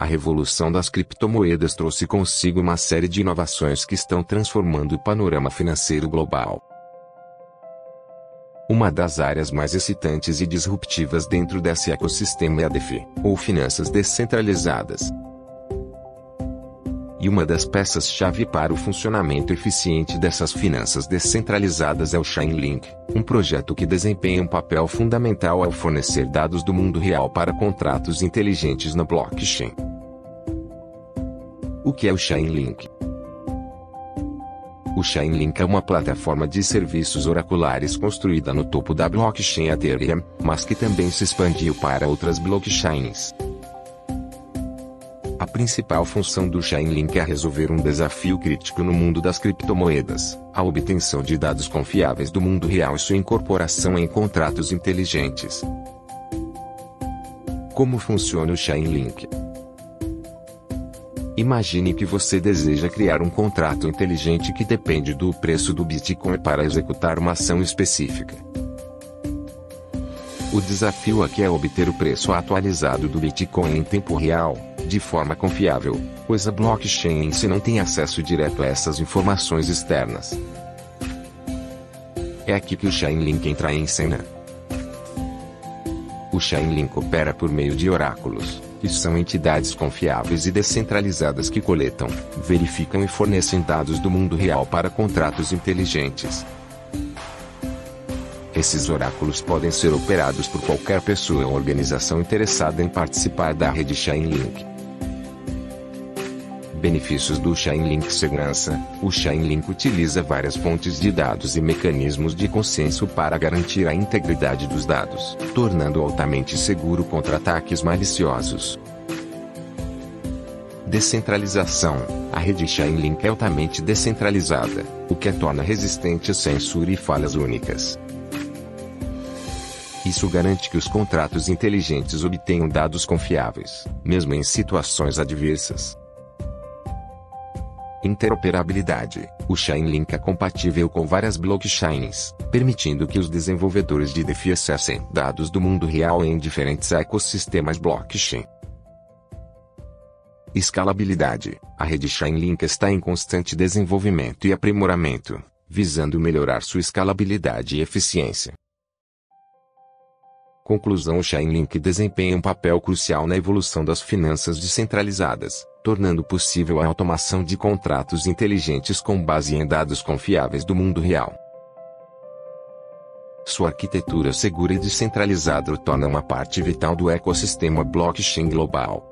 A revolução das criptomoedas trouxe consigo uma série de inovações que estão transformando o panorama financeiro global. Uma das áreas mais excitantes e disruptivas dentro desse ecossistema é a DeFi, ou finanças descentralizadas. E uma das peças-chave para o funcionamento eficiente dessas finanças descentralizadas é o Chainlink, um projeto que desempenha um papel fundamental ao fornecer dados do mundo real para contratos inteligentes na blockchain. O que é o Chainlink? O Chainlink é uma plataforma de serviços oraculares construída no topo da blockchain Ethereum, mas que também se expandiu para outras blockchains. A principal função do Chainlink é resolver um desafio crítico no mundo das criptomoedas, a obtenção de dados confiáveis do mundo real e sua incorporação em contratos inteligentes. Como funciona o Chainlink? Imagine que você deseja criar um contrato inteligente que depende do preço do Bitcoin para executar uma ação específica. O desafio aqui é obter o preço atualizado do Bitcoin em tempo real, de forma confiável, pois a blockchain em si não tem acesso direto a essas informações externas. É aqui que o Chainlink entra em cena. O Chainlink opera por meio de oráculos, que são entidades confiáveis e descentralizadas que coletam, verificam e fornecem dados do mundo real para contratos inteligentes. Esses oráculos podem ser operados por qualquer pessoa ou organização interessada em participar da rede Chainlink. Benefícios do Chainlink Segurança O Chainlink utiliza várias fontes de dados e mecanismos de consenso para garantir a integridade dos dados, tornando-o altamente seguro contra ataques maliciosos. Descentralização A rede Chainlink é altamente descentralizada, o que a torna resistente a censura e falhas únicas. Isso garante que os contratos inteligentes obtenham dados confiáveis, mesmo em situações adversas. Interoperabilidade. O Chainlink é compatível com várias blockchains, permitindo que os desenvolvedores de DeFi acessem dados do mundo real em diferentes ecossistemas blockchain. Escalabilidade. A rede Chainlink está em constante desenvolvimento e aprimoramento, visando melhorar sua escalabilidade e eficiência. Conclusão O Chainlink desempenha um papel crucial na evolução das finanças descentralizadas, tornando possível a automação de contratos inteligentes com base em dados confiáveis do mundo real. Sua arquitetura segura e descentralizada o torna uma parte vital do ecossistema blockchain global.